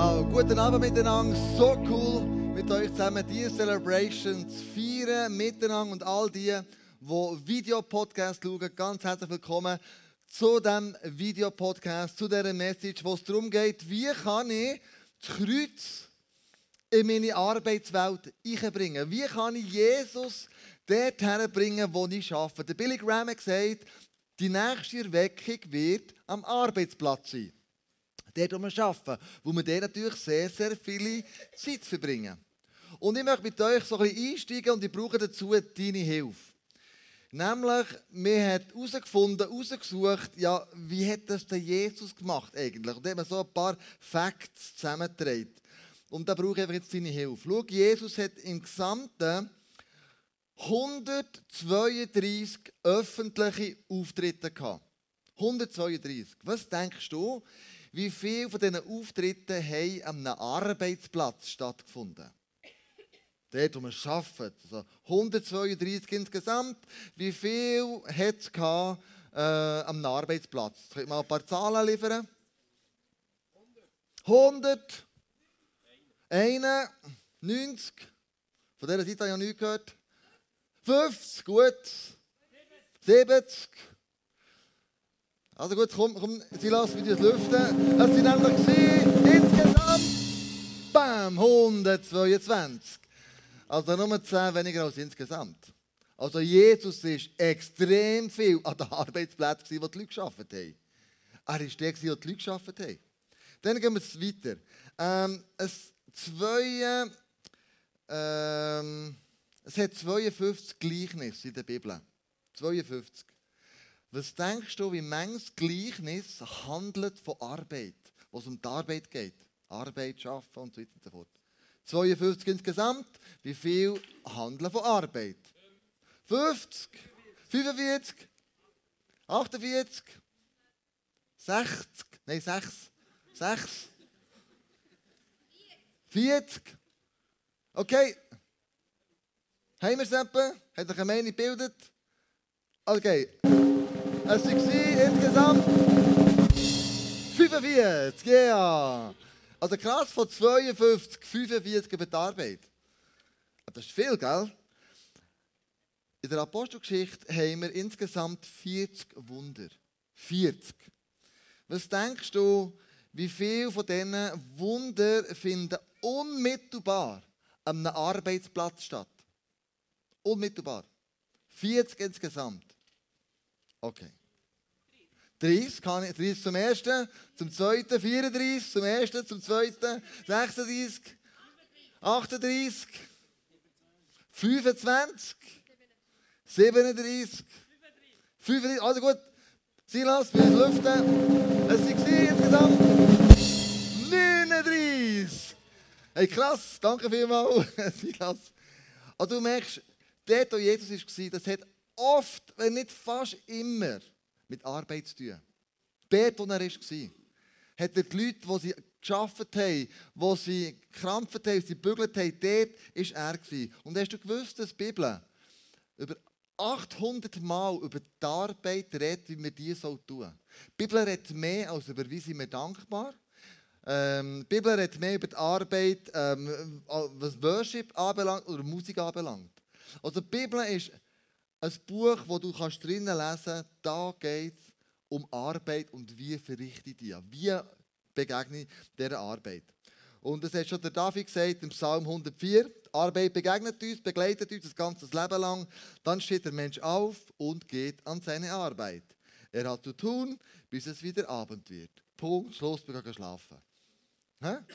Wow, guten Abend miteinander. So cool, mit euch zusammen diese Celebration zu feiern, miteinander und all die, die Videopodcast schauen. Ganz herzlich willkommen zu diesem Videopodcast, zu dieser Message, wo es darum geht, wie kann ich das Kreuz in meine Arbeitswelt einbringen? Wie kann ich Jesus dort herbringen, wo ich arbeite? Der Billy Graham hat gesagt, die nächste Erweckung wird am Arbeitsplatz sein dort, wir arbeiten, wo wir dort natürlich sehr, sehr viel Zeit verbringen. Und ich möchte mit euch so ein bisschen einsteigen und ich brauche dazu deine Hilfe. Nämlich, wir haben herausgefunden, herausgesucht, ja, wie hat das denn Jesus gemacht eigentlich? Und da haben wir so ein paar Facts zusammengetragen. Und da brauche ich einfach jetzt deine Hilfe. Schau, Jesus hat im Gesamten 132 öffentliche Auftritte gehabt. 132. Was denkst du, wie viele von diesen Auftritten haben an einem Arbeitsplatz stattgefunden? Dort, wo wir arbeiten. Also 132 insgesamt. Wie viel hat es gehabt, äh, am Arbeitsplatz? Könnt ihr mal ein paar Zahlen liefern? 100. 1. 90. Von dieser Seite habe ich noch nichts gehört. 50, gut. 70. Also gut, komm, komm Silas, wie das lüften. Es sind nämlich insgesamt, bam, 122. Also nur 10 weniger als insgesamt. Also Jesus ist extrem viel an den Arbeitsplätzen, wo die Leute gearbeitet haben. Er ist der, der die Leute gearbeitet haben. Dann gehen wir weiter. Ähm, es, zwei, ähm, es hat 52 Gleichnisse in der Bibel. 52. Was denkst du, wie manches Gleichnis handelt von Arbeit, was um die Arbeit geht? Arbeit, Schaffen und so weiter und so fort. 52 insgesamt. Wie viel handeln von Arbeit? 50, 45, 48, 60, nein, 6, 6, 40. Okay. Haben wir es etwa? Hat euch eine Meinung gebildet? Okay. Es waren insgesamt 45, ja. Yeah. Also krass, von 52, 45 über die Arbeit. Das ist viel, gell? In der Apostelgeschichte haben wir insgesamt 40 Wunder. 40. Was denkst du, wie viele von diesen Wunder finden unmittelbar an einem Arbeitsplatz statt? Unmittelbar. 40 insgesamt. Okay. 30, kann ich, 30 zum ersten, zum zweiten, 34 zum ersten, zum zweiten, 36, 38, 25, 37, 35, also gut, Silas, wir lüften. Es waren insgesamt 39. Hey, krass, danke vielmals, Silas. Also du merkst, dort, wo Jesus war, das hat oft, wenn nicht fast immer, mit Arbeit zu tun. Dort, wo er war, hat er die Leute, die sie geschafft haben, die sie gekrampft haben, sie gebügelt haben, dort war er. Und hast du gewusst, dass die Bibel über 800 Mal über die Arbeit redet, wie wir die tun sollen. Die Bibel redet mehr als über wie sind wir dankbar. Ähm, die Bibel redet mehr über die Arbeit, ähm, was Worship anbelangt oder Musik anbelangt. Also die Bibel ist ein Buch, wo du kannst drinnen lesen kannst, da geht es um Arbeit und wie verrichte ich die. Wie begegne ich dieser Arbeit. Und das hat schon der David gesagt im Psalm 104. Die Arbeit begegnet uns, begleitet uns das ganze Leben lang. Dann steht der Mensch auf und geht an seine Arbeit. Er hat zu tun, bis es wieder Abend wird. Punkt, Schluss, wir gehen schlafen.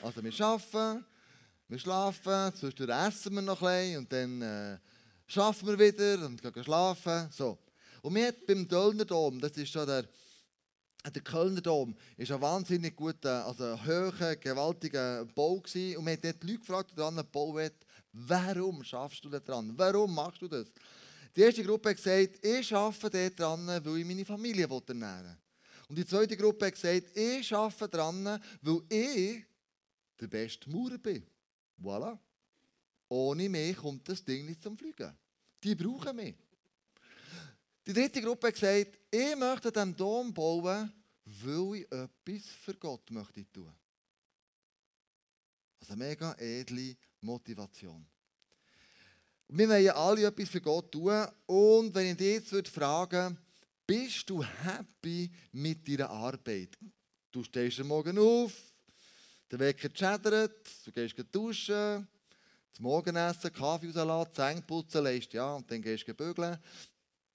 Also wir arbeiten, wir schlafen, zwischendurch essen wir noch ein bisschen und dann... Äh, schaffen wir wieder und gehen schlafen. So. Und wir hatten beim Kölner Dom, das ist schon der, der Kölner Dom, ist ein wahnsinnig guter, also hoher, gewaltiger Bau gewesen. Und wir haben dort Leute gefragt, die daran bauen, warum schaffst du da dran? Warum machst du das? Die erste Gruppe hat gesagt, ich arbeite dort dran, weil ich meine Familie ernähren will. Und die zweite Gruppe hat gesagt, ich arbeite dran, weil ich der beste Maurer bin. Voilà. Ohne mich kommt das Ding nicht zum Fliegen. Die brauchen mich. Die dritte Gruppe hat gesagt, ich möchte diesen Dom bauen, weil ich etwas für Gott möchte tun. Also eine mega edle Motivation. Wir wollen alle etwas für Gott tun. Und wenn ich dich jetzt fragen bist du happy mit deiner Arbeit? Du stehst am Morgen auf, der Wecker schädert, du gehst duschen, zum Morgenessen, Kaffee rauslassen, Zähne putzen, lässt ja, und dann gehst du bügeln.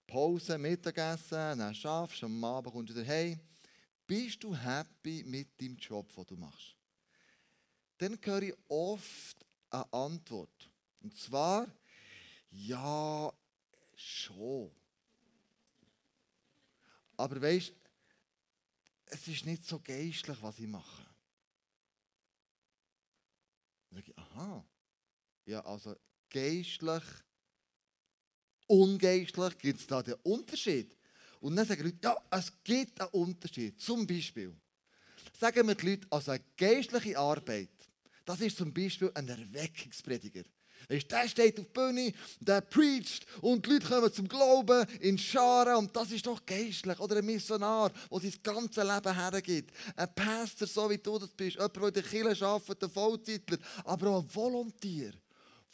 Pause, Mittagessen, dann schaffst du, am Abend kommst du wieder heim. Bist du happy mit dem Job, den du machst? Dann höre ich oft eine Antwort. Und zwar, ja, schon. Aber weißt es ist nicht so geistlich, was ich mache. Dann sage ich, aha. Ja, also geistlich, ungeistlich, gibt es da den Unterschied? Und dann sagen die Leute, ja, es gibt einen Unterschied. Zum Beispiel, sagen wir die Leute, also eine geistliche Arbeit, das ist zum Beispiel ein Erweckungsprediger. Der steht auf der Bühne, der preacht und die Leute kommen zum Glauben in Scharen und das ist doch geistlich. Oder ein Missionar, der sein ganzes Leben hergibt. Ein Pastor, so wie du das bist. Jemand, der in der Kirche arbeitet, ein Vollzeitler, aber auch ein Volontier,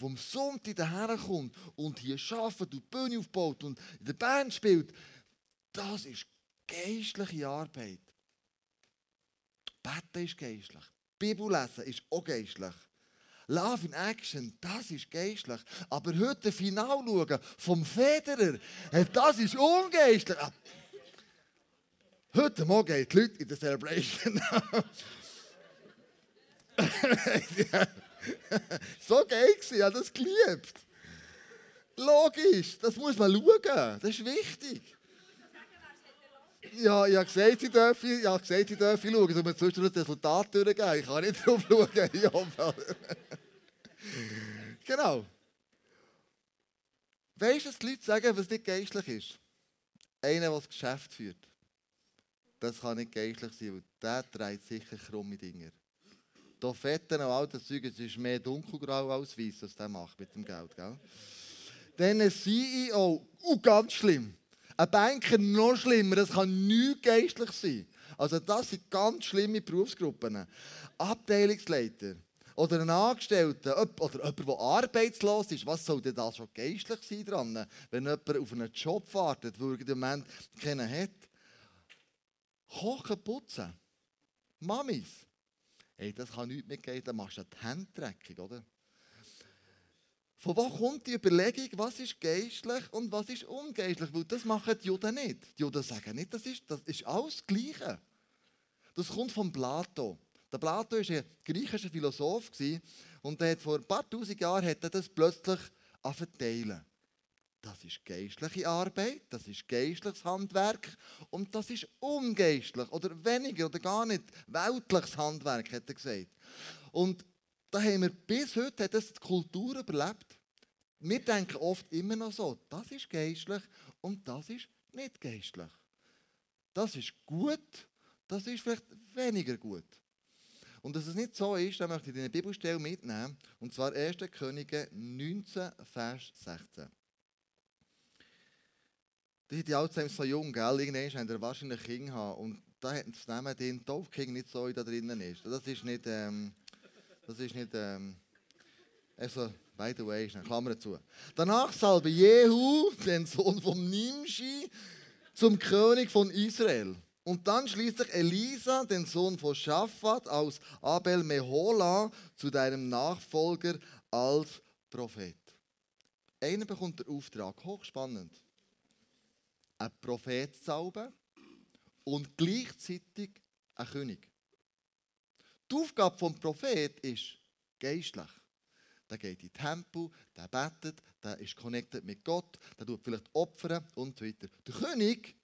der am Sonntag daherkommt und hier arbeitet und die Bühne aufbaut und in der Band spielt. Das ist geistliche Arbeit. Beten ist geistlich. Bibel lesen ist auch geistlich. Love in Action, das ist geistlich. Aber heute Final schauen vom Federer, das ist ungeistlich. Ah. Heute Morgen gehen die Leute in der Celebration. so geil ich habe das geliebt. Logisch, das muss man schauen. Das ist wichtig. Ja, ich habe gesagt, sie dürfen, ich habe gesagt, schauen. Ich muss zwischendurch das Resultat durchgehen. Ich kann nicht drauf schauen. genau. Weißt du, dass die Leute sagen, was nicht geistlich ist? Einer, der das Geschäft führt. Das kann nicht geistlich sein, weil der trägt sicher krumme Dinger. Da Fetten und all das Zeug, es ist mehr dunkelgrau als weiß, was der macht mit dem Geld. Gell? Dann ein CEO, uh, ganz schlimm. Ein Banker noch schlimmer, das kann nicht geistlich sein. Also das sind ganz schlimme Berufsgruppen. Abteilungsleiter oder ein Angestellter oder jemand, der arbeitslos ist, was soll denn da schon geistlich sein dran, wenn jemand auf einen Job wartet, wo er im Moment keinen hat? Kochen, putzen. Mamis. Hey, das kann nichts mitgehen, dann machst du die Hände oder? Von wo kommt die Überlegung, was ist geistlich und was ist ungeistlich? Weil das machen die Juden nicht. Die Juden sagen nicht, das ist, das ist alles das Gleiche. Das kommt von Plato. Der Plato war ein griechischer Philosoph und hat vor ein paar tausend Jahren hat er das plötzlich verteilen. Das ist geistliche Arbeit, das ist geistliches Handwerk und das ist ungeistlich oder weniger oder gar nicht weltliches Handwerk, hat er gesagt. Und da haben wir bis heute hat das die Kultur überlebt. Wir denken oft immer noch so, das ist geistlich und das ist nicht geistlich. Das ist gut, das ist vielleicht weniger gut. Und dass es nicht so ist, dann möchte ich eine Bibelstelle mitnehmen. Und zwar 1. Könige 19, Vers 16. Die sind die Alzheimer so jung, gell? Irgendwann haben sie wahrscheinlich Kinder haben. Und da hat das Namen den Taufking nicht so da drinnen ist. Das ist nicht, ähm, das ist nicht, ähm, also, by the way, eine Klammer zu. Danach salbe Jehu, den Sohn von Nimshi, zum König von Israel. Und dann schließlich Elisa, den Sohn von Schafat aus Abel Mehola, zu deinem Nachfolger als Prophet. Einer bekommt den Auftrag, hochspannend. Ein Prophet salben und gleichzeitig ein König. Die Aufgabe des Prophet ist geistlich. Der geht in den Tempel, der betet, der ist connected mit Gott, der tut vielleicht Opfer und so weiter. Der König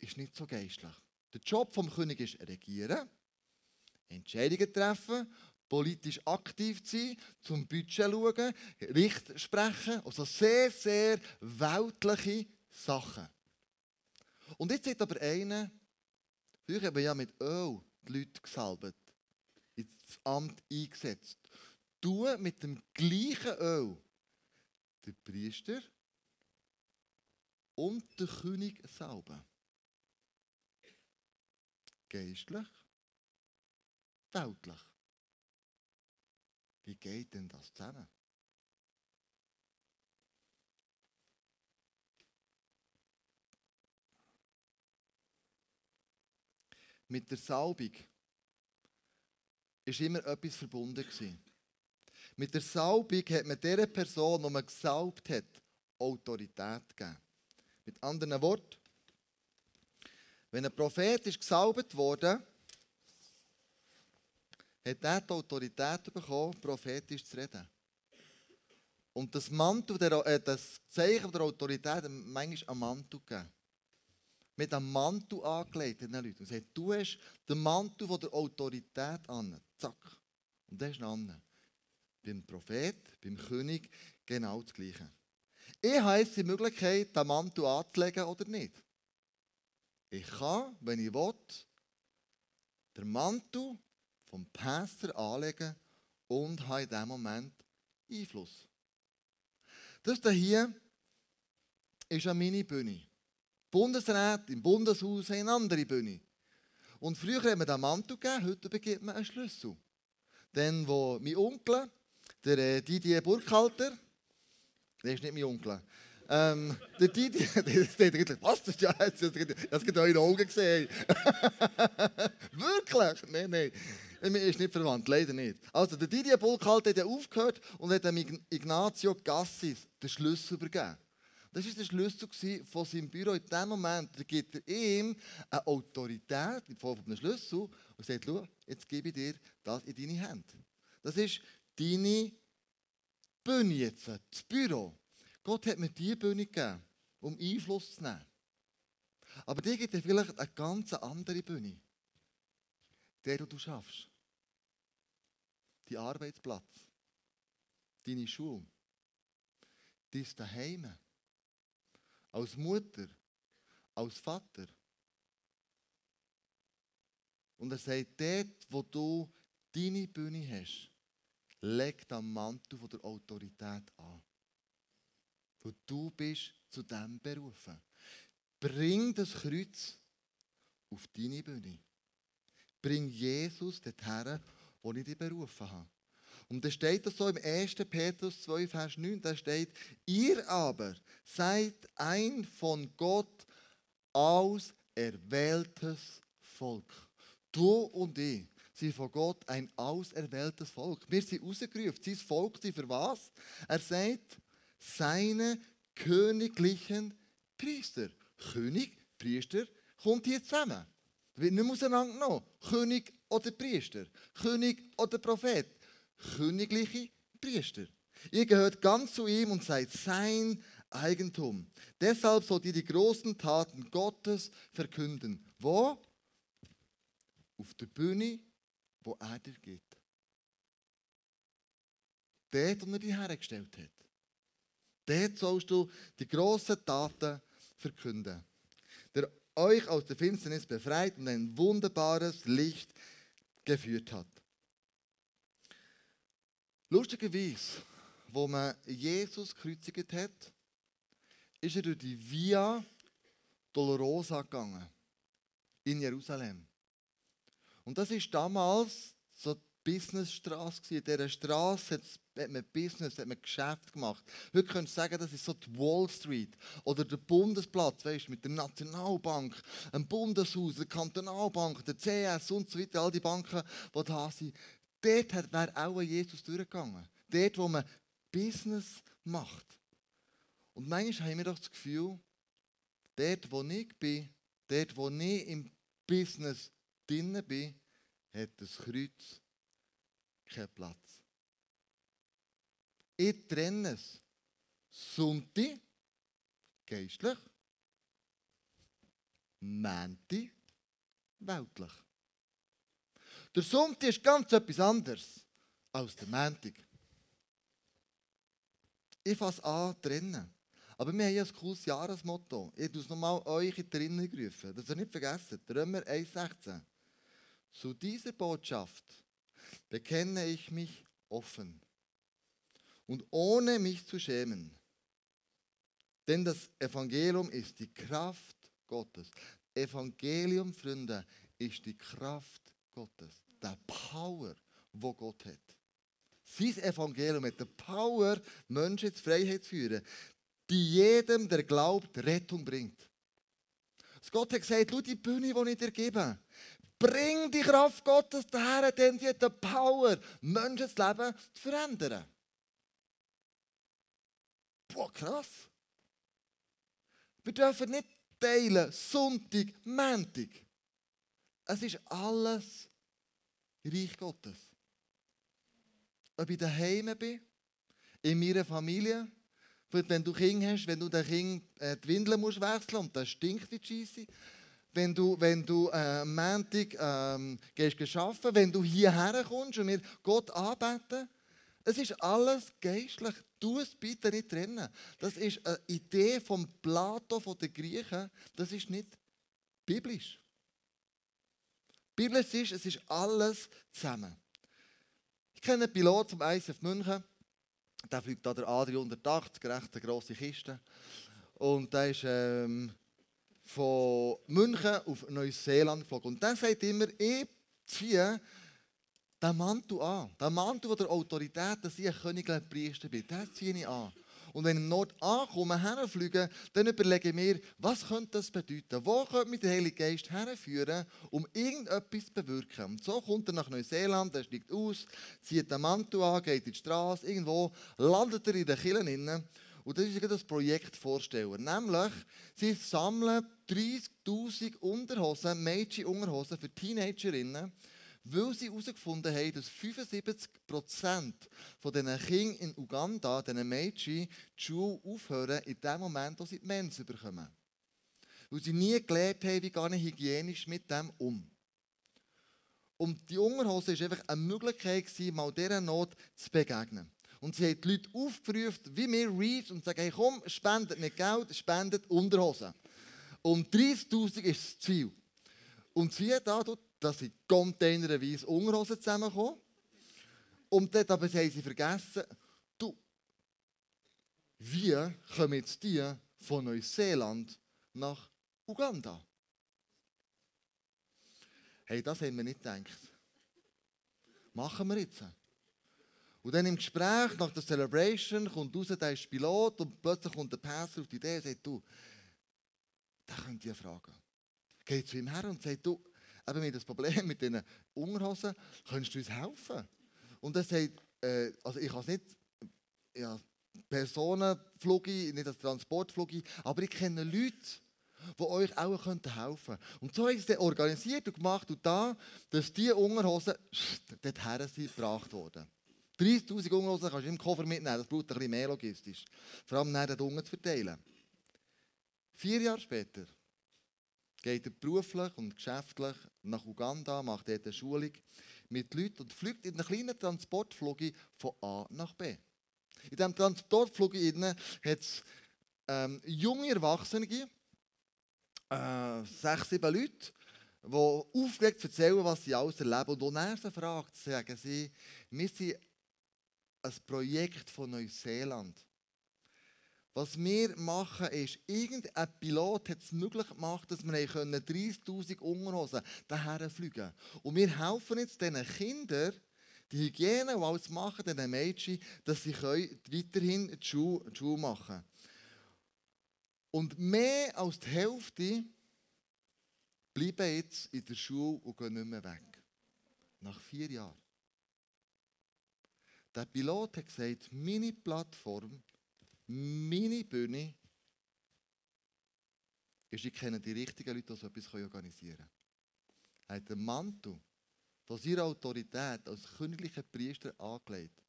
ist nicht so geistlich. Der Job des Königs ist regieren, Entscheidungen treffen, politisch aktiv sein, zum Budget schauen, Richt sprechen, also sehr, sehr weltliche Sachen. Und jetzt hat aber einer, früher haben wir ja mit Öl die Leute gesalbt ins Amt eingesetzt. Du mit dem gleichen Öl den Priester und den König salben. Geistlich, weltlich. Wie geht denn das zusammen? Mit der Salbung ist immer etwas verbunden gewesen. Mit der Salbung hat man dieser Person, die man gesalbt hat, Autorität gegeben. Mit anderen Worten, wenn ein Prophet ist gesalbt wurde, hat er die Autorität bekommen, prophetisch zu reden. Und das, Mantel der, äh, das Zeichen der Autorität hat manchmal einen Mantel gegeben. Mit einem Mantel angelegt den Leuten. Und sagt, du hast den Mantel von der Autorität an. Zack. Und das ist an. Beim Prophet, beim König, genau das Gleiche. Ich habe jetzt die Möglichkeit, den Mantel anzulegen oder nicht. Ich kann, wenn ich will, den Mantel vom Pastor anlegen und habe in diesem Moment Einfluss. Das hier ist eine Mini-Bühne. Bundesräte im Bundeshaus haben eine andere Bühne. Und früher hat man den Mantel gegeben, heute begibt man einen Schlüssel. Dann, wo mein Onkel, der äh, Didier Burkhalter, der ist nicht mein Onkel, ähm, der Didier, der, was, das ist ja, das hat eure Augen gesehen. Wirklich? Nein, nein. Er ist nicht verwandt, leider nicht. Also, der Didier Burkhalter hat aufgehört und hat dem Ignazio Gassis den Schlüssel übergeben. Das war der Schlüssel von seinem Büro. In dem Moment gibt er ihm eine Autorität in Form von Schlüssel und sagt, schau, jetzt gebe ich dir das in deine Hände. Das ist deine Bühne jetzt, das Büro. Gott hat mir diese Bühne gegeben, um Einfluss zu nehmen. Aber dir gibt er vielleicht eine ganz andere Bühne. Der, die du schaffst. Dein Arbeitsplatz. Deine Schule. Dein Daheim als Mutter, als Vater. Und er sagt, dort, wo du deine Bühne hast, leg den Mantel der Autorität an. Wo du bist zu dem berufen. Bring das Kreuz auf deine Bühne. Bring Jesus dorthin, wo ich dich berufen habe. Und da steht das so im 1. Petrus 2, Vers 9, da steht, ihr aber seid ein von Gott auserwähltes Volk. Du und ich sind von Gott ein auserwähltes Volk. Wir sind rausgerufen. Sein Volk, sie für was? Er sagt, seine königlichen Priester. König, Priester, kommt hier zusammen. Wird nicht auseinandergenommen. König oder Priester. König oder Prophet königliche Priester. Ihr gehört ganz zu ihm und seid sein Eigentum. Deshalb sollt ihr die großen Taten Gottes verkünden. Wo? Auf der Bühne, wo er dir geht. Dort, wo er dich hergestellt hat. Dort sollst du die großen Taten verkünden. Der euch aus der Finsternis befreit und ein wunderbares Licht geführt hat. Lustigerweise, wo man Jesus gekreuzigt hat, ist er durch die Via Dolorosa gegangen. In Jerusalem. Und das ist damals so die Businessstraße. In dieser Straße hat man Business, hat man Geschäft gemacht. Heute könntest du sagen, das ist so die Wall Street oder der Bundesplatz, weißt, mit der Nationalbank, dem Bundeshaus, der Kantonalbank, der CS und so weiter, all die Banken, die da sind. Dort wäre auch Jesus durchgegangen. Dort, wo man Business macht. Und manchmal haben wir doch das Gefühl, dort, wo ich bin, dort, wo ich im Business drin bin, hat das Kreuz keinen Platz. Ich trenne es. Sonntag, geistlich, Mänti, weltlich. Der Sonntag ist ganz etwas anderes als der Montag. Ich fasse an drinnen. Aber wir haben ja ein cooles Jahresmotto. Ich muss nochmal euch in drinnen rufen. Das ihr nicht vergessen. Römer 1,16. Zu dieser Botschaft bekenne ich mich offen und ohne mich zu schämen. Denn das Evangelium ist die Kraft Gottes. Evangelium, Freunde, ist die Kraft Gottes der Power, wo Gott hat. Sein Evangelium hat die Power, Menschen in Freiheit zu führen, die jedem, der glaubt, Rettung bringt. Gott hat gesagt, schau die Bühne, die ich dir gebe. Bring die Kraft Gottes daher, denn sie hat die Power, Menschen das Leben zu verändern. Boah, krass. Wir dürfen nicht teilen, Sonntag, Montag. Es ist alles Reich Gottes. Ob ich daheim bin, in meiner Familie, wenn du Kinder hast, wenn du den Kind äh, die Windeln musst wechseln und das stinkt wie Scheisse. Wenn du, wenn du äh, Montag ähm, gehst arbeiten, wenn du hierher kommst und wir Gott anbeten, es ist alles geistlich. Tu es bitte nicht trennen. Das ist eine Idee vom Plato, von den Griechen. Das ist nicht biblisch. Biblisch ist, es ist alles zusammen. Ich kenne einen Pilot vom ISF München. Der fliegt da der A380, recht eine grosse Kiste. Und der ist ähm, von München auf Neuseeland geflogen. Und der sagt immer, ich ziehe den Mantel an. Den Mantel der Autorität, dass ich ein königlicher Priester bin, den ziehe ich an. Und wenn ich im Nord ankomme, herfliege, dann überlege ich mir, was könnte das bedeuten? Wo könnte mich der Heilige Geist herführen, um irgendetwas zu bewirken? Und so kommt er nach Neuseeland, er steigt aus, zieht den Mantel an, geht in die Straße, irgendwo landet er in den Kirchen. Und das ist das Projekt vorstellen. Nämlich, sie sammeln 30.000 Unterhosen, Mädchen-Unterhosen für Teenagerinnen, weil sie herausgefunden haben, dass 75% von diesen Kindern in Uganda, diesen Mädchen, die Schule aufhören in dem Moment, wo sie die Mens bekommen. Weil sie nie gelernt haben, wie ich hygienisch mit dem um. Und die Unterhose war einfach eine Möglichkeit, mal dieser Not zu begegnen. Und sie haben die Leute aufgerufen, wie wir Reeves, und sagen, hey, komm, spendet nicht Geld, spendet Unterhosen. Und 30'000 ist das Ziel. Und siehe da, dass sie containerweise Unterhosen zusammenkommen. Und dort aber haben sie vergessen, du, wie kommen jetzt die von Neuseeland nach Uganda? Hey, das haben wir nicht gedacht. Machen wir jetzt. Und dann im Gespräch nach der Celebration kommt raus, der ist Pilot und plötzlich kommt der Pastor auf die Idee und sagt, du, da könnt ihr fragen. Geht zu ihm her und sagt, du, eben mit das Problem mit diesen Unterhosen, könntest du uns helfen? Und er sagt, äh, also ich kann es nicht, ja, Personenflug, nicht als Transportflug, aber ich kenne Leute, die euch auch helfen könnten. Und so ist es organisiert und gemacht und da, dass diese Unterhosen dorthin sind gebracht wurden. 30'000 Unterhosen kannst du im Koffer mitnehmen, das braucht ein bisschen mehr logistisch. Vor allem dann den Unge zu verteilen. Vier Jahre später geht er beruflich und geschäftlich nach Uganda, macht dort eine Schulung mit Leuten und fliegt in einem kleinen Transportflug von A nach B. In diesem Transportflug hat es ähm, junge Erwachsene, äh, sechs, sieben Leute, die aufgeregt erzählen, was sie alles erleben. Und als er fragt, sagen sie, wir sind ein Projekt von Neuseeland. Was wir machen ist, irgendein Pilot hat es möglich gemacht, dass wir 30'000 Unterhosen daher fliegen. Und wir helfen jetzt diesen Kindern, die Hygiene und alles machen, diesen Mädchen, dass sie weiterhin die Schule, die Schule machen können. Und mehr als die Hälfte bleiben jetzt in der Schule und gehen nicht mehr weg. Nach vier Jahren. Der Pilot hat gesagt, meine Plattform meine Bühne ist, ich kenne die richtigen Leute, die so etwas organisieren können. Er hat den Mantel von seiner Autorität als königlicher Priester angelegt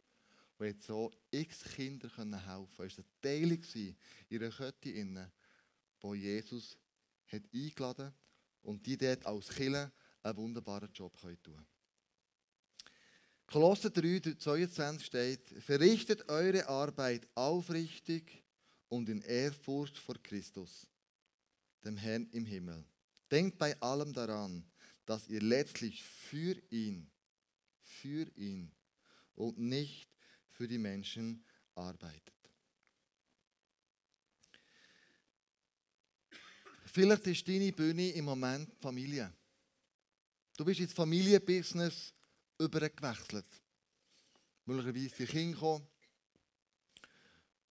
und hat so x Kinder helfen können. Es war ein Teil in ihrer Kette, wo Jesus hat eingeladen hat und die dort als Killer einen wunderbaren Job tun können. Kolosser 3, 22 steht, verrichtet eure Arbeit aufrichtig und in Ehrfurcht vor Christus, dem Herrn im Himmel. Denkt bei allem daran, dass ihr letztlich für ihn, für ihn und nicht für die Menschen arbeitet. Vielleicht ist deine Bühne im Moment Familie. Du bist ins Familienbusiness übergewechselt. möglicherweise die Kinder kommen.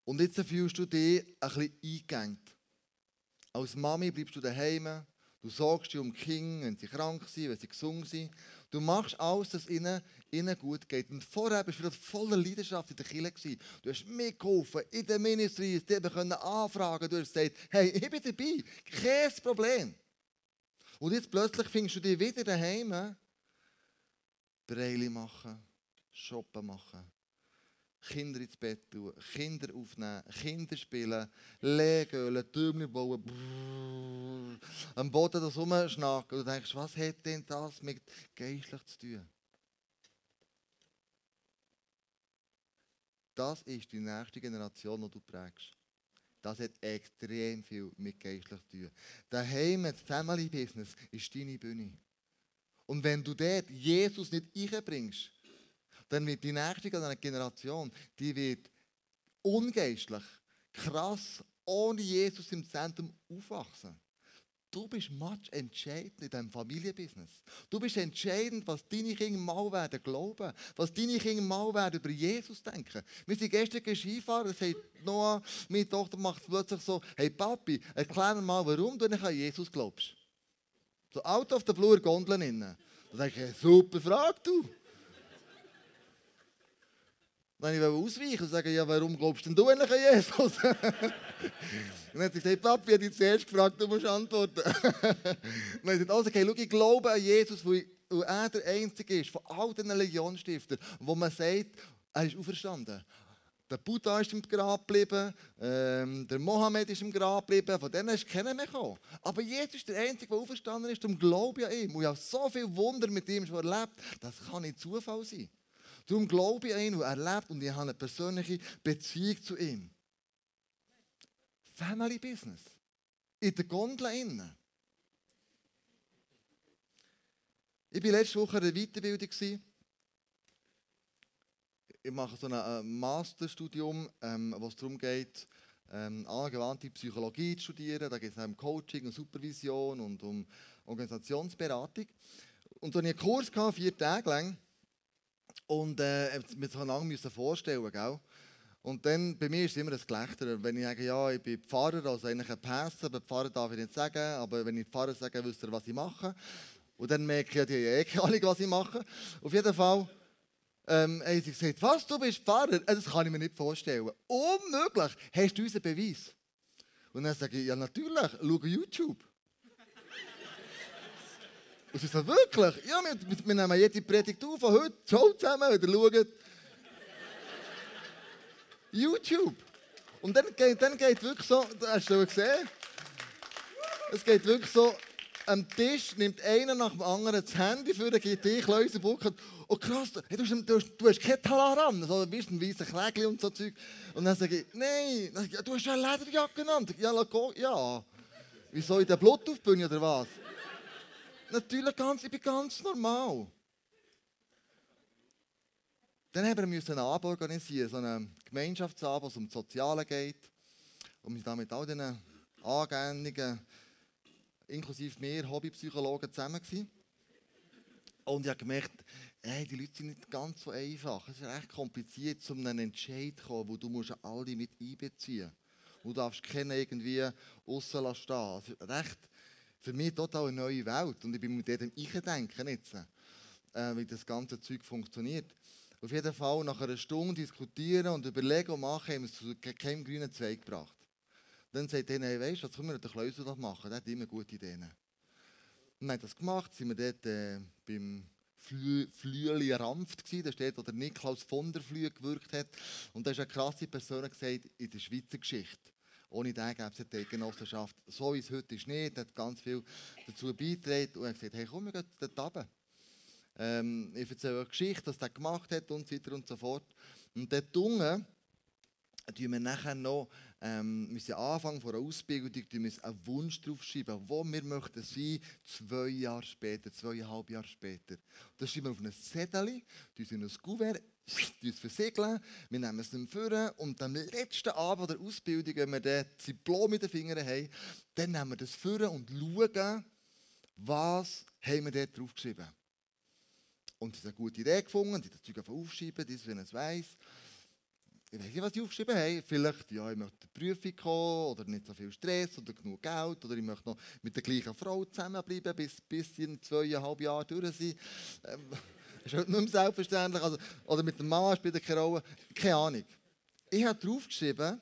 Und jetzt fühlst du dich ein bisschen eingegangen. Als Mami bleibst du daheim, du sorgst dich um die Kinder, wenn sie krank sind, wenn sie gesund sind. Du machst alles, dass es ihnen, ihnen gut geht. Und vorher bist du voller Leidenschaft in der Kirche. Du hast mitgeholfen in der Ministry, die können anfragen. Du hast gesagt, hey, ich bin dabei, kein Problem. Und jetzt plötzlich findest du dich wieder daheim, Breili machen, shoppen machen, Kinder ins Bett tun, Kinder aufnehmen, Kinder spielen, Legölen, Türme bauen, brrr, am Boden das rumschnacken. Und du denkst, was hat denn das mit geistlich zu tun? Das ist die nächste Generation, die du prägst. Das hat extrem viel mit geistlich zu tun. Daheim, das Family Business, ist deine Bühne. Und wenn du dort Jesus nicht einbringst, dann wird die nächste Generation, die wird ungeistlich, krass, ohne Jesus im Zentrum aufwachsen. Du bist much entscheidend in diesem Familienbusiness. Du bist entscheidend, was deine Kinder mal werden glauben, was deine Kinder mal werden über Jesus denken. Wir sind gestern Skifahren, sagt Noah, meine Tochter macht plötzlich so, hey Papi, erklär mir mal, warum du nicht an Jesus glaubst. So out of the blue Gondeln innen. Da denke ich, super Frage, du. Dann ich ausweichen und sagen, ja, warum glaubst denn du eigentlich an Jesus? dann hat sie gesagt, Papi, ich habe dich zuerst gefragt, du musst antworten. dann hat sie gesagt, also, okay, schau, ich glaube an Jesus, weil er der Einzige ist von all diesen Legionstiftern, wo man sagt, er ist auferstanden. Der Buddha ist im Grab geblieben, ähm, der Mohammed ist im Grab geblieben, von denen ist keiner mehr gekommen. Aber Jesus ist der Einzige, der auferstanden ist, darum glaube ich an ihn. Und ich habe so viele Wunder mit ihm schon erlebt, das kann nicht Zufall sein. Darum glaube ich an ihn, er lebt und ich habe eine persönliche Beziehung zu ihm. Family Business. In der Gondel innen. Ich war letzte Woche in einer Weiterbildung. Ich mache so ein äh, Masterstudium, ähm, wo es darum geht, ähm, angewandte Psychologie zu studieren. Da geht es um Coaching und Supervision und um Organisationsberatung. Und so hatte einen Kurs, gehabt, vier Tage lang. Und äh, wir so lange vorstellen, gell? Und dann, bei mir ist es immer ein Gelächter. Wenn ich sage, ja, ich bin Pfarrer, also eigentlich ein Pässe, aber Pfarrer darf ich nicht sagen. Aber wenn ich Pfarrer sage, wisst ihr, was ich mache. Und dann merke ich, ja, die eh Ahnung, was ich mache. Auf jeden Fall ähm, haben sie gesagt, was, du bist Pfarrer? Äh, das kann ich mir nicht vorstellen. Unmöglich. Hast du unseren Beweis? Und dann sage ich, ja natürlich, schau YouTube. Und sie sagt, wirklich? Ja, wir, wir nehmen jede Predigt auf von heute, so zusammen, wieder schauen. YouTube. Und dann geht, dann geht wirklich so, hast du gesehen? Es geht wirklich so, am Tisch nimmt einer nach dem anderen das Handy für, gibt dich, Läusebuch und oh krass, hey, du, hast, du, hast, du hast kein Talar an, du bist ein weißer Klägel und so Zeug. Und dann sage ich, nein, du hast ja eine Lederjacke genannt. Ja, ja. Wieso in der Bluetooth-Bühne oder was? Natürlich ganz, ich bin ganz normal. Dann haben wir einen Abend organisieren, so einen Gemeinschaftsabend, wo es um das Soziale geht. Und wir da mit all diesen Angehörigen, inklusive mir, Hobbypsychologen, zusammen gewesen. Und ich habe gemerkt, hey, die Leute sind nicht ganz so einfach. Es ist recht kompliziert, um einen Entscheid zu kommen, wo du musst alle mit einbeziehen musst. Du darfst keinen irgendwie aussen stehen. Es ist recht für mich total eine neue Welt. Und ich bin mit dem Ich-Denken jetzt, äh, wie das ganze Zeug funktioniert. Auf jeden Fall nach einer Stunde diskutieren und überlegen und machen, haben wir es zu keinem grünen Zweig gebracht. Dann sagt er, hey, weißt du, was können wir den Kleusel doch machen? Der hat immer gute Ideen. Wir haben das gemacht, sind wir dort äh, beim Flü Flüeli Rampft gewesen, da steht, wo der Niklaus von der Flüe gewirkt hat. Und da ist eine krasse Person gesagt in der Schweizer Geschichte. Ohne den gäbe es die Genossenschaft, so wie es heute ist, nicht. Er hat ganz viel dazu beigetragen und hat gesagt, hey, komm, wir gehen dort runter. Ähm, ich erzähle eine Geschichte, was er gemacht hat und so weiter und so fort. Und dort unten tun wir nachher noch ähm, müssen Anfang von einer Ausbildung müssen einen Wunsch draufschreiben, wo wir möchten sein, zwei Jahre später, zweieinhalb Jahre später. Das schreiben wir auf ein Zettel, das in ein Kuvert, uns versiegeln, wir nehmen es dann vor und am letzten Abend der Ausbildung, wenn wir das Diplom in den Fingern haben, dann nehmen wir das vor und schauen, was haben wir dort draufgeschrieben. Und sie haben eine gute Idee gefunden, die das Zeug einfach aufschreiben, das, wenn es weiss. Ich weiß nicht, was sie aufgeschrieben haben. Vielleicht, ja, ich möchte eine Prüfung kommen, oder nicht so viel Stress, oder genug Geld, oder ich möchte noch mit der gleichen Frau zusammenbleiben, bis, bis sie in zweieinhalb Jahren durch sind. Ähm, ist halt nicht mehr selbstverständlich. Also, oder mit dem Mann spielt keine Rolle. Keine Ahnung. Ich habe draufgeschrieben,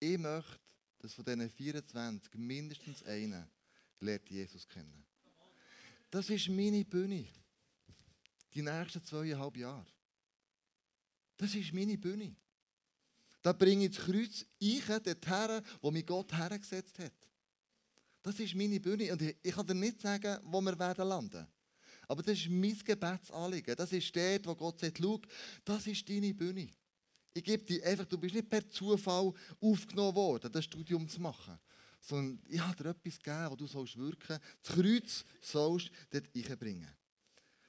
ich möchte, dass von diesen 24 mindestens einer lernt Jesus kennen. Das ist meine Bühne. Die nächsten zweieinhalb Jahre. Das ist meine Bühne. Da bringe ich das Kreuz ich dorthin, wo mich Gott hergesetzt hat. Das ist meine Bühne. Und ich, ich kann dir nicht sagen, wo wir werden landen. Aber das ist mein Gebetsanliegen. Das ist dort, wo Gott sagt, schau, das ist deine Bühne. Ich gebe dir einfach, du bist nicht per Zufall aufgenommen worden, das Studium zu machen. Sondern ich habe dir etwas gegeben, wo du sollst wirken Das Kreuz sollst du dort reinbringen.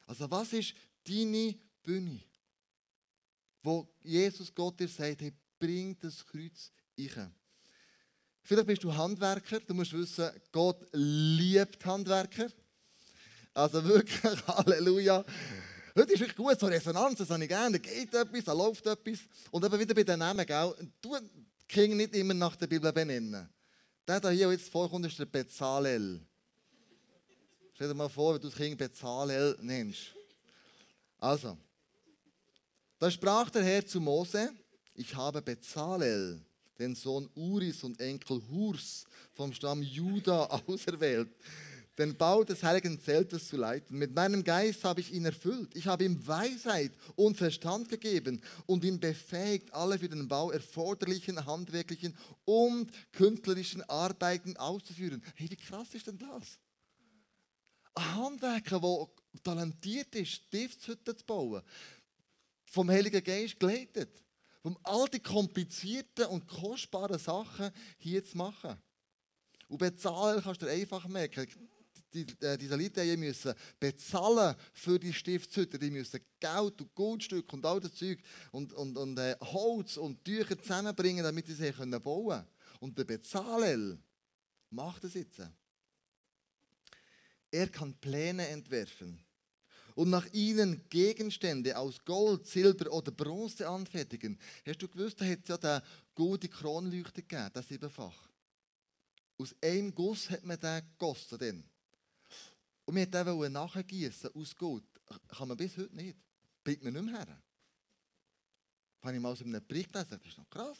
Also was ist deine Bühne? Wo Jesus Gott dir sagt, hey, bring das Kreuz rein. Vielleicht bist du Handwerker, du musst wissen, Gott liebt Handwerker. Also wirklich, Halleluja. Heute ist wirklich gut, so Resonanz, das habe ich gerne. Da geht etwas, da läuft etwas. Und eben wieder bei den Namen, gell? Du King nicht immer nach der Bibel benennen. Der, der hier jetzt vorkommt, ist der Bezalel. Stell dir mal vor, wenn du das Kind Bezalel nennst. Also, da sprach der Herr zu Mose, ich habe Bezalel, den Sohn Uris und Enkel Hurs vom Stamm Juda auserwählt, den Bau des heiligen Zeltes zu leiten. Mit meinem Geist habe ich ihn erfüllt. Ich habe ihm Weisheit und Verstand gegeben und ihn befähigt, alle für den Bau erforderlichen handwerklichen und künstlerischen Arbeiten auszuführen. Hey, wie krass ist denn das? Ein Handwerker, der talentiert ist, Stiftshütten zu bauen, vom Heiligen Geist geleitet, um all die komplizierten und kostbaren Sachen hier zu machen. Und bezahlen kannst du einfach merken. Die, äh, die Israeliten müssen bezahlen für die Stiftshütte. Die müssen Geld und Goldstücke und all das Zeug und, und, und äh, Holz und Tücher zusammenbringen, damit sie sie bauen können. Und der Bezahlel macht das jetzt. Er kann Pläne entwerfen und nach ihnen Gegenstände aus Gold, Silber oder Bronze anfertigen. Hast du gewusst, da hat es ja den gute Kronleuchter gegeben, das siebenfach. Aus einem Guss hat man den gegossen. Dann. Und wir wollten den nachgießen aus Gold. Kann man bis heute nicht. Bringt man nicht mehr her. Das habe ich mal aus einem Bericht gelesen. Das ist noch krass.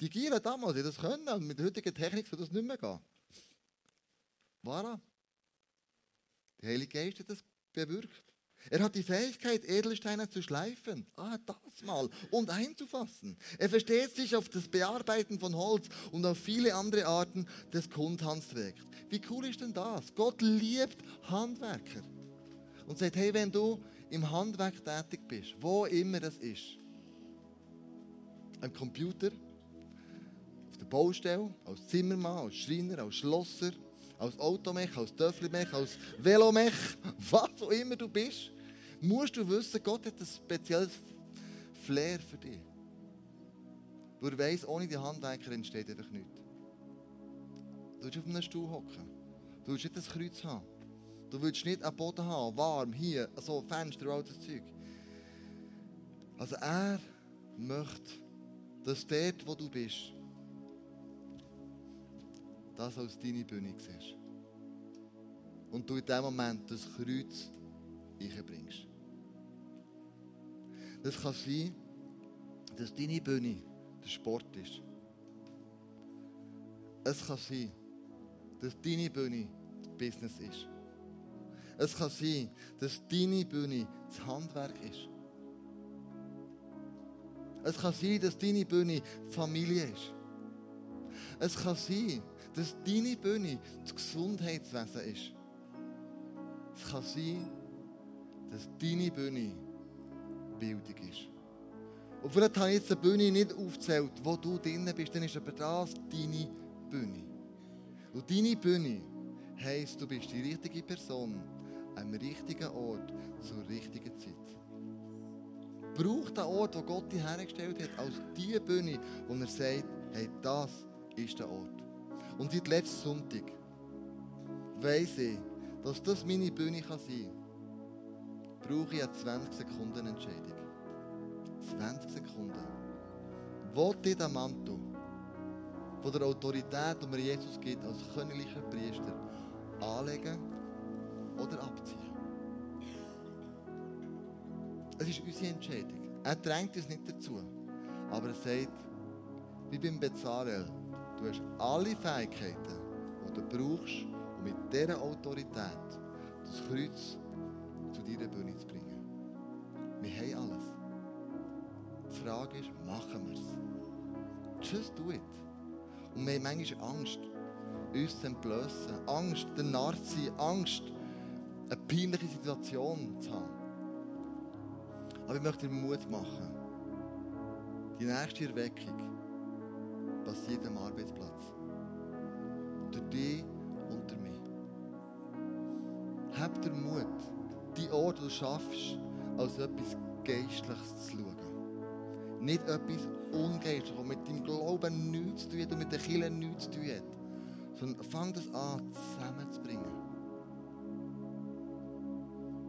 Die Gieren damals, die das können, und mit der heutigen Technik soll das nicht mehr gehen. Warum? Der Heilige Geist hat das bewirkt. Er hat die Fähigkeit, Edelsteine zu schleifen. Ah, das mal. Und einzufassen. Er versteht sich auf das Bearbeiten von Holz und auf viele andere Arten des Kundhandwerks. Wie cool ist denn das? Gott liebt Handwerker. Und sagt, hey, wenn du im Handwerk tätig bist, wo immer das ist, am Computer, auf der Baustelle, als Zimmermann, als Schreiner, als Schlosser, als Automech, als Töffelmech, als Velomech, was auch immer du bist, musst du wissen, Gott hat ein spezielles Flair für dich. Wo er weiss, ohne die Handwerker entsteht einfach nichts. Du willst auf einem Stuhl hocken. Du willst nicht ein Kreuz haben. Du willst nicht einen Boden haben, warm, hier, so Fenster und all das Zeug. Also er möchte, dass dort, wo du bist, das als deine Bühne siehst. Und du in dem Moment das Kreuz einbringst. Das kann sein, dass deine Bühne der Sport ist. Es kann sein, dass deine Bühne Business ist. Es kann sein, dass deine Bühne das Handwerk ist. Es kann sein, dass deine Bühne Familie ist. Es kann sein, dass deine Bühne das Gesundheitswesen ist. Es kann sein, dass deine Bühne Bildung ist. Und vielleicht habe ich jetzt eine Bühne nicht aufgezählt, wo du drinnen bist, dann ist aber das deine Bühne. Und deine Bühne heisst, du bist die richtige Person am richtigen Ort zur richtigen Zeit. Brauch den Ort, wo Gott dich hergestellt hat, als die Bühne, wo er sagt, hey, das ist der Ort. Und seit letzten Sonntag weiss ich, dass das meine Bühne kann sein kann. brauche ich eine 20 Sekunden Entscheidung. 20 Sekunden. Wollt ihr den Mantel von der Autorität, die mir Jesus gibt, als königlicher Priester, anlegen oder abziehen? Es ist unsere Entscheidung. Er drängt uns nicht dazu. Aber er sagt, wie beim Bezalel, du hast alle Fähigkeiten, die du brauchst, um mit dieser Autorität das Kreuz zu deiner Bühne zu bringen. Wir haben alles. Die Frage ist, machen wir es? Just do it. Und wir haben manchmal Angst, uns zu entblößen. Angst, der Narr zu sein. Angst, eine peinliche Situation zu haben. Aber ich möchte dir Mut machen. Die nächste Erweckung passiert am Arbeitsplatz. Durch dich und durch mich. Hab den Mut, die Ort, die du schaffst, als etwas Geistliches zu schauen. Nicht etwas Ungeistliches, das mit deinem Glauben nichts zu tun hat und mit den Kindern nichts zu tun hat. Sondern fang das an, zusammenzubringen.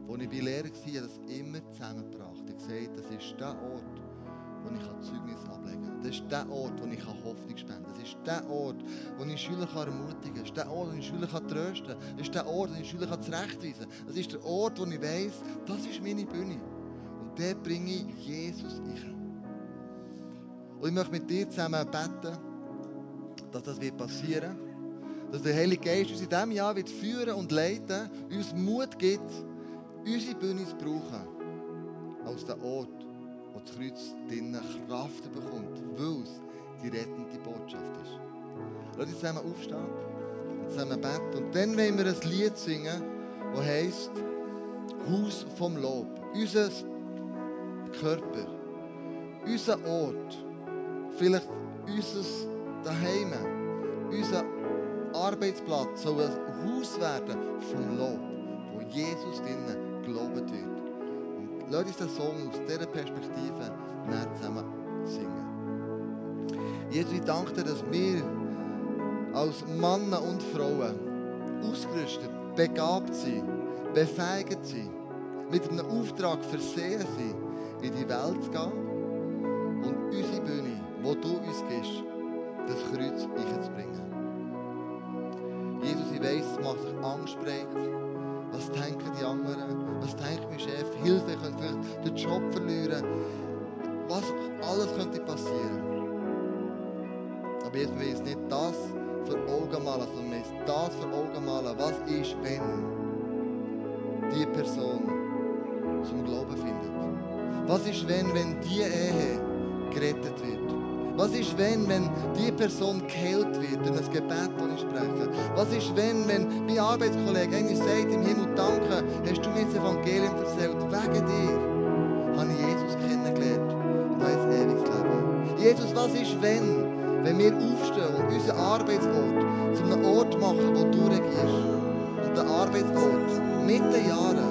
Als ich bei Lehrer war, habe ich das immer zusammengebracht. Ich gesagt, das ist der Ort, wo ich Zeugnis ablegen kann. Das ist der Ort, wo ich Hoffnung spenden kann. Das ist der Ort, wo ich Schüler ermutigen kann. Das ist der Ort, wo ich Schüler trösten kann. Das ist der Ort, wo ich Schüler zurechtweisen kann. Das ist der Ort, wo ich weiss, das ist meine Bühne. Und dort bringe ich Jesus ein. Und ich möchte mit dir zusammen beten, dass das passieren wird. Dass der Heilige Geist uns in diesem Jahr wird führen und leiten, uns Mut gibt, unsere Bühne zu brauchen. Als der Ort, wo das Kreuz drinnen Kraft bekommt, weil es die rettende Botschaft ist. Lass uns zusammen aufstehen und zusammen beten. Und dann wollen wir ein Lied singen, das heisst Haus vom Lob. Unser Körper, unser Ort, vielleicht unser Daheim, unser Arbeitsplatz soll ein Haus werden vom Lob, wo Jesus drinnen gelobt wird. Lass uns den Song aus dieser Perspektive zusammen singen. Jesus, ich danke dir, dass wir als Männer und Frauen ausgerüstet, begabt sind, befähigt sind, mit einem Auftrag versehen sind, in die Welt zu gehen und unsere Bühne, wo du uns gibst, das Kreuz einzubringen. Jesus, ich weiss, es macht sich Angst breit. Was denken die anderen? Was denkt mein Chef? Hilfe, ich könnte vielleicht den Job verlieren. Was alles könnte passieren. Aber jetzt will ich nicht das vor Augen malen, sondern wir das vor Augen malen. Was ist, wenn die Person zum Glauben findet? Was ist, wenn, wenn die Ehe gerettet wird? Was ist, wenn, wenn die Person geheilt wird durch ein Gebet, das ich spreche? Was ist, wenn, wenn mein Arbeitskollege eigentlich sagt im Himmel, danke, hast du mir das Evangelium erzählt. Wegen dir habe ich Jesus kennengelernt und habe ein ewiges Leben. Jesus, was ist, wenn, wenn wir aufstehen und unseren Arbeitsort zu einem Ort machen, wo du regierst? Und der Arbeitsort mit den Jahren